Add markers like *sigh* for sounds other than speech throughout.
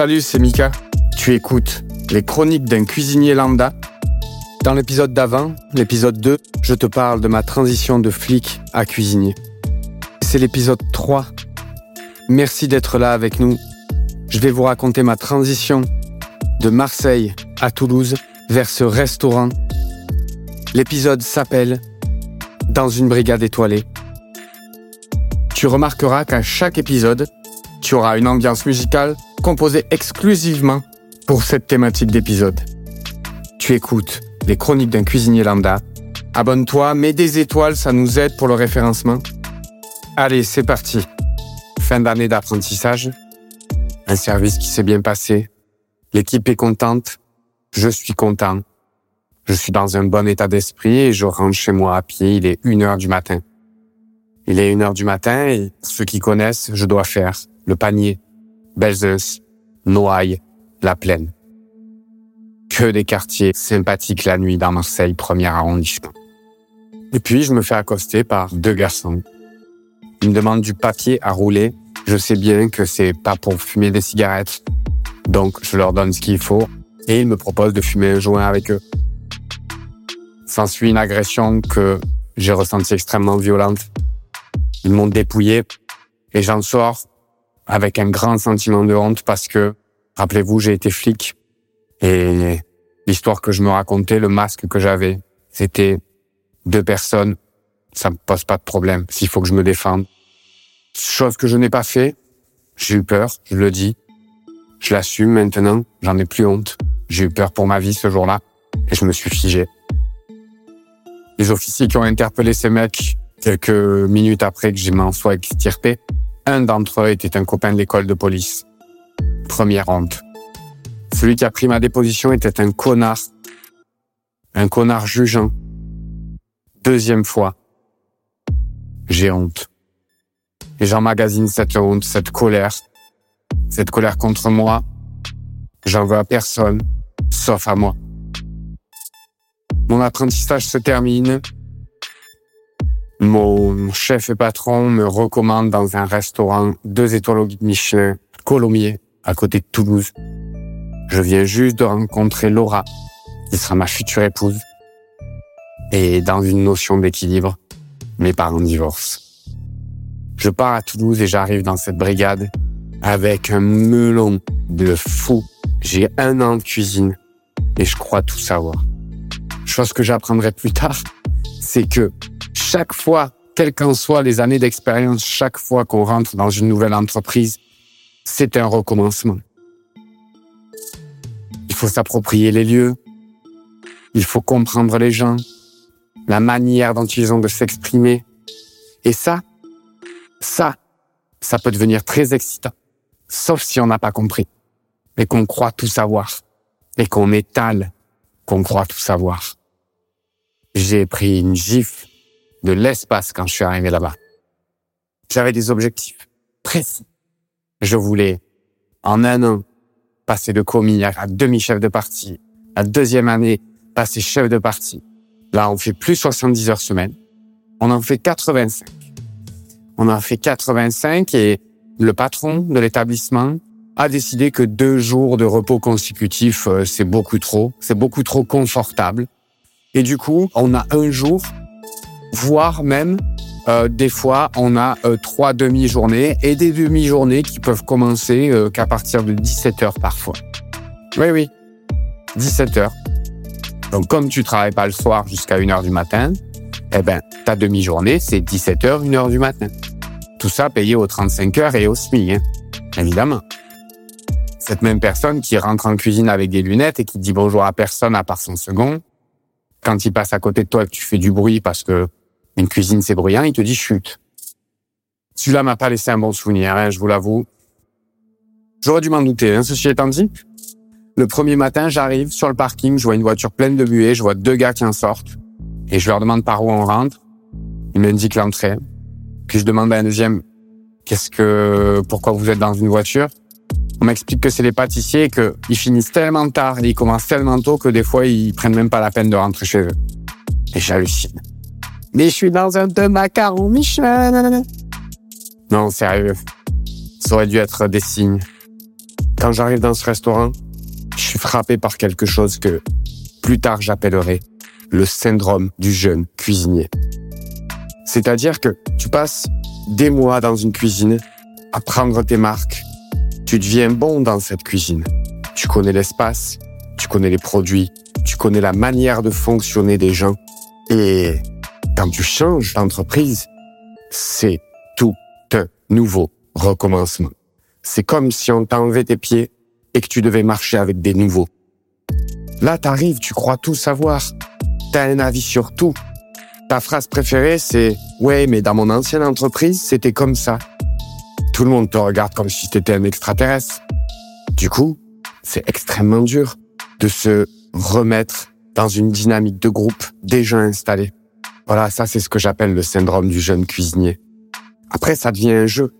Salut, c'est Mika. Tu écoutes les chroniques d'un cuisinier lambda. Dans l'épisode d'avant, l'épisode 2, je te parle de ma transition de flic à cuisinier. C'est l'épisode 3. Merci d'être là avec nous. Je vais vous raconter ma transition de Marseille à Toulouse vers ce restaurant. L'épisode s'appelle Dans une brigade étoilée. Tu remarqueras qu'à chaque épisode, tu auras une ambiance musicale composée exclusivement pour cette thématique d'épisode. Tu écoutes les chroniques d'un cuisinier lambda. Abonne-toi, mets des étoiles, ça nous aide pour le référencement. Allez, c'est parti. Fin d'année d'apprentissage. Un service qui s'est bien passé. L'équipe est contente. Je suis content. Je suis dans un bon état d'esprit et je rentre chez moi à pied. Il est une heure du matin. Il est une heure du matin et ceux qui connaissent, je dois faire le panier, Belzeus, Noailles, La Plaine. Que des quartiers sympathiques la nuit dans Marseille, premier arrondissement. Et puis, je me fais accoster par deux garçons. Ils me demandent du papier à rouler. Je sais bien que c'est pas pour fumer des cigarettes. Donc, je leur donne ce qu'il faut et ils me proposent de fumer un joint avec eux. S'ensuit une agression que j'ai ressentie extrêmement violente. Ils m'ont dépouillé et j'en sors avec un grand sentiment de honte parce que, rappelez-vous, j'ai été flic et l'histoire que je me racontais, le masque que j'avais, c'était deux personnes. Ça me pose pas de problème s'il faut que je me défende. Chose que je n'ai pas fait. J'ai eu peur, je le dis. Je l'assume maintenant, j'en ai plus honte. J'ai eu peur pour ma vie ce jour-là et je me suis figé. Les officiers qui ont interpellé ces mecs quelques minutes après que je m'en sois extirpé, un d'entre eux était un copain de l'école de police. Première honte. Celui qui a pris ma déposition était un connard. Un connard jugeant. Deuxième fois. J'ai honte. Et j'emmagasine cette honte, cette colère. Cette colère contre moi. J'en veux à personne, sauf à moi. Mon apprentissage se termine. Mon chef et patron me recommande dans un restaurant deux étoiles Michelin, Colomiers, à côté de Toulouse. Je viens juste de rencontrer Laura, qui sera ma future épouse. Et dans une notion d'équilibre, mes parents divorcent. Je pars à Toulouse et j'arrive dans cette brigade avec un melon de fou. J'ai un an de cuisine et je crois tout savoir. Chose que j'apprendrai plus tard, c'est que chaque fois, quelles qu'en soient les années d'expérience, chaque fois qu'on rentre dans une nouvelle entreprise, c'est un recommencement. Il faut s'approprier les lieux, il faut comprendre les gens, la manière dont ils ont de s'exprimer. Et ça, ça, ça peut devenir très excitant, sauf si on n'a pas compris, et qu'on croit tout savoir, et qu'on étale qu'on croit tout savoir. J'ai pris une gifle de l'espace quand je suis arrivé là-bas. J'avais des objectifs précis. Je voulais, en un an, passer de commis à demi-chef de parti. La deuxième année, passer chef de parti. Là, on fait plus 70 heures semaine. On en fait 85. On en fait 85 et le patron de l'établissement a décidé que deux jours de repos consécutifs, euh, c'est beaucoup trop. C'est beaucoup trop confortable. Et du coup, on a un jour voire même euh, des fois on a euh, trois demi-journées et des demi-journées qui peuvent commencer euh, qu'à partir de 17 heures parfois. Oui, oui, 17 heures. Donc comme tu travailles pas le soir jusqu'à 1 heure du matin, eh ben ta demi-journée c'est 17 heures, 1 heure du matin. Tout ça payé aux 35 heures et au SMI, hein, évidemment. Cette même personne qui rentre en cuisine avec des lunettes et qui dit bonjour à personne à part son second, quand il passe à côté de toi et que tu fais du bruit parce que une cuisine, c'est bruyant, il te dit chute. Celui-là m'a pas laissé un bon souvenir, hein, je vous l'avoue. J'aurais dû m'en douter, hein, ceci étant dit. Le premier matin, j'arrive sur le parking, je vois une voiture pleine de buée, je vois deux gars qui en sortent. Et je leur demande par où on rentre. Ils m'indiquent l'entrée. Puis je demande à un deuxième, qu'est-ce que, pourquoi vous êtes dans une voiture? On m'explique que c'est les pâtissiers et qu'ils finissent tellement tard et ils commencent tellement tôt que des fois, ils prennent même pas la peine de rentrer chez eux. Et j'hallucine. Mais je suis dans un de macarons Michelin. Non, sérieux. Ça aurait dû être des signes. Quand j'arrive dans ce restaurant, je suis frappé par quelque chose que plus tard j'appellerai le syndrome du jeune cuisinier. C'est-à-dire que tu passes des mois dans une cuisine à prendre tes marques. Tu deviens bon dans cette cuisine. Tu connais l'espace, tu connais les produits, tu connais la manière de fonctionner des gens. Et quand tu changes d'entreprise, c'est tout un nouveau recommencement. C'est comme si on t'enlevait tes pieds et que tu devais marcher avec des nouveaux. Là, t'arrives, tu crois tout savoir. T'as un avis sur tout. Ta phrase préférée, c'est « Ouais, mais dans mon ancienne entreprise, c'était comme ça. » Tout le monde te regarde comme si t'étais un extraterrestre. Du coup, c'est extrêmement dur de se remettre dans une dynamique de groupe déjà installée. Voilà, ça c'est ce que j'appelle le syndrome du jeune cuisinier. Après, ça devient un jeu.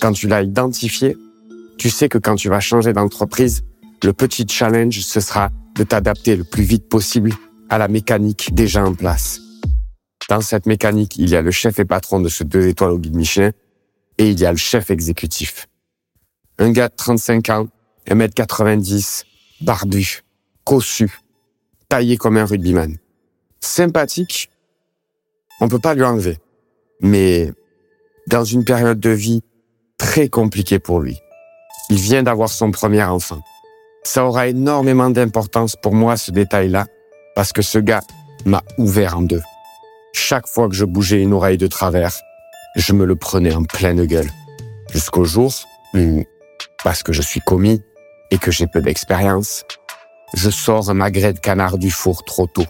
Quand tu l'as identifié, tu sais que quand tu vas changer d'entreprise, le petit challenge, ce sera de t'adapter le plus vite possible à la mécanique déjà en place. Dans cette mécanique, il y a le chef et patron de ce deux étoiles au guide Michelin et il y a le chef exécutif. Un gars de 35 ans, 1m90, barbu, cossu, taillé comme un rugbyman. Sympathique, on peut pas lui enlever. Mais dans une période de vie très compliquée pour lui. Il vient d'avoir son premier enfant. Ça aura énormément d'importance pour moi, ce détail-là, parce que ce gars m'a ouvert en deux. Chaque fois que je bougeais une oreille de travers, je me le prenais en pleine gueule. Jusqu'au jour où, parce que je suis commis et que j'ai peu d'expérience, je sors un magret de canard du four trop tôt.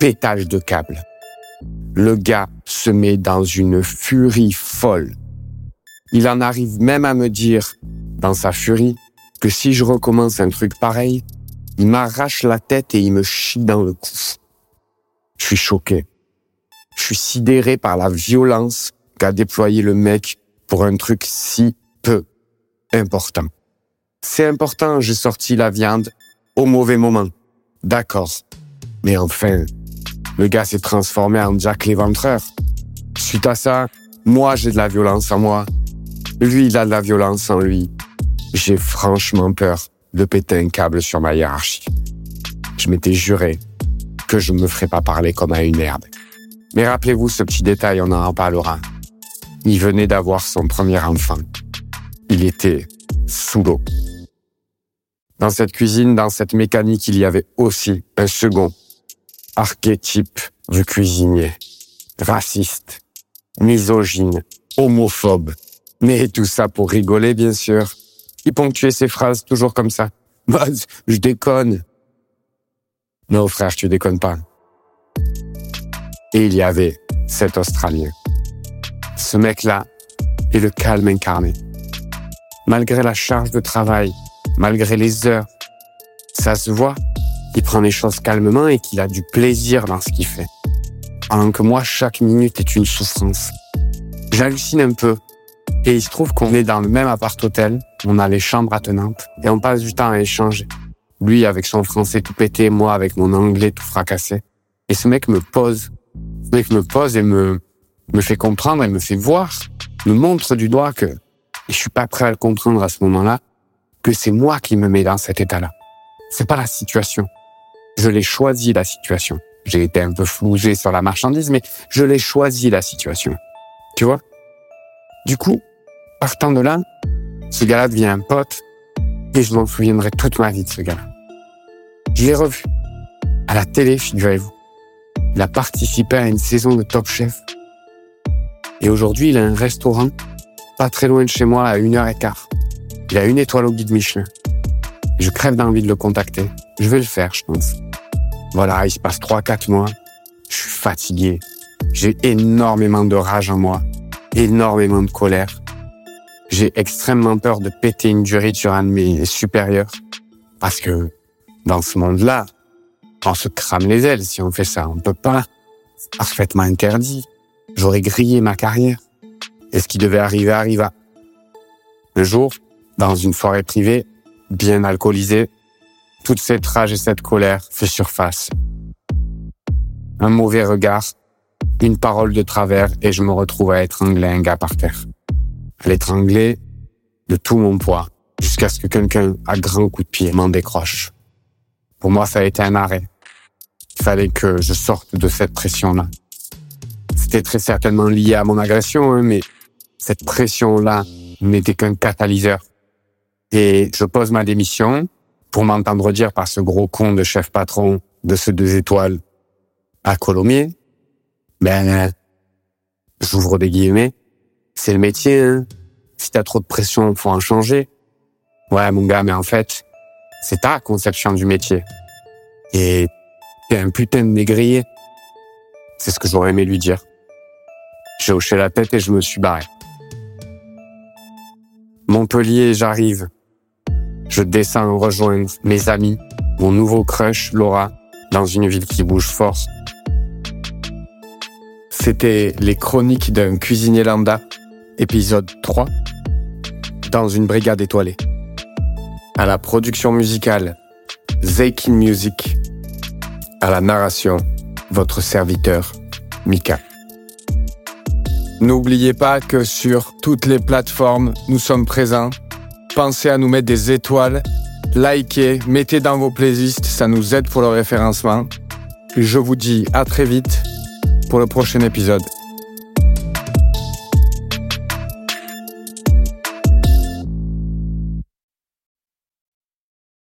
Pétage de câble. Le gars se met dans une furie folle. Il en arrive même à me dire, dans sa furie, que si je recommence un truc pareil, il m'arrache la tête et il me chie dans le cou. Je suis choqué. Je suis sidéré par la violence qu'a déployé le mec pour un truc si peu important. C'est important, j'ai sorti la viande au mauvais moment. D'accord. Mais enfin, le gars s'est transformé en Jack l'éventreur. Suite à ça, moi j'ai de la violence en moi. Lui, il a de la violence en lui. J'ai franchement peur de péter un câble sur ma hiérarchie. Je m'étais juré que je ne me ferais pas parler comme à une herbe. Mais rappelez-vous ce petit détail, on en parlera. Il venait d'avoir son premier enfant. Il était sous l'eau. Dans cette cuisine, dans cette mécanique, il y avait aussi un second archétype du cuisinier. Raciste, misogyne, homophobe. Mais tout ça pour rigoler, bien sûr. Il ponctuait ses phrases toujours comme ça? *laughs* Bah, je déconne. Non, frère, tu déconnes pas. Et il y avait cet Australien. Ce mec-là est le calme incarné. Malgré la charge de travail, malgré les heures, ça se voit qu'il prend les choses calmement et qu'il a du plaisir dans ce qu'il fait. Pendant que moi, chaque minute est une souffrance. J'hallucine un peu. Et il se trouve qu'on est dans le même appart-hôtel, on a les chambres attenantes, et on passe du temps à échanger. Lui avec son français tout pété, moi avec mon anglais tout fracassé. Et ce mec me pose. Ce mec me pose et me, me fait comprendre et me fait voir, me montre du doigt que, et je suis pas prêt à le comprendre à ce moment-là, que c'est moi qui me mets dans cet état-là. C'est pas la situation. Je l'ai choisi la situation. J'ai été un peu flougé sur la marchandise, mais je l'ai choisi la situation. Tu vois? Du coup, partant de là, ce gars-là devient un pote et je m'en souviendrai toute ma vie de ce gars-là. Je l'ai revu à la télé, figurez-vous. Il a participé à une saison de Top Chef. Et aujourd'hui, il a un restaurant pas très loin de chez moi, à une heure et quart. Il a une étoile au guide Michelin. Je crève d'envie de le contacter. Je vais le faire, je pense. Voilà, il se passe trois, quatre mois. Je suis fatigué. J'ai énormément de rage en moi. Énormément de colère. J'ai extrêmement peur de péter une durite sur un de mes supérieurs. Parce que dans ce monde-là, on se crame les ailes si on fait ça. On peut pas. C'est parfaitement interdit. J'aurais grillé ma carrière. Et ce qui devait arriver arriva. Un jour, dans une forêt privée, bien alcoolisée, toute cette rage et cette colère fait surface. Un mauvais regard, une parole de travers et je me retrouve à étrangler un gars par terre. À l'étrangler de tout mon poids jusqu'à ce que quelqu'un, à grand coup de pied, m'en décroche. Pour moi, ça a été un arrêt. Il fallait que je sorte de cette pression-là. C'était très certainement lié à mon agression, hein, mais cette pression-là n'était qu'un catalyseur. Et je pose ma démission pour m'entendre dire par ce gros con de chef patron de ce deux étoiles à Colomiers. Ben, j'ouvre des guillemets. C'est le métier, hein. Si t'as trop de pression, faut en changer. Ouais, mon gars, mais en fait, c'est ta conception du métier. Et t'es un putain de négrier. C'est ce que j'aurais aimé lui dire. J'ai hoché la tête et je me suis barré. Montpellier, j'arrive. Je descends rejoindre mes amis, mon nouveau crush, Laura, dans une ville qui bouge fort. C'était les chroniques d'un cuisinier lambda, épisode 3, dans une brigade étoilée. À la production musicale, Zaykin Music. À la narration, votre serviteur, Mika. N'oubliez pas que sur toutes les plateformes, nous sommes présents. Pensez à nous mettre des étoiles, likez, mettez dans vos playlists, ça nous aide pour le référencement. Je vous dis à très vite pour le prochain épisode.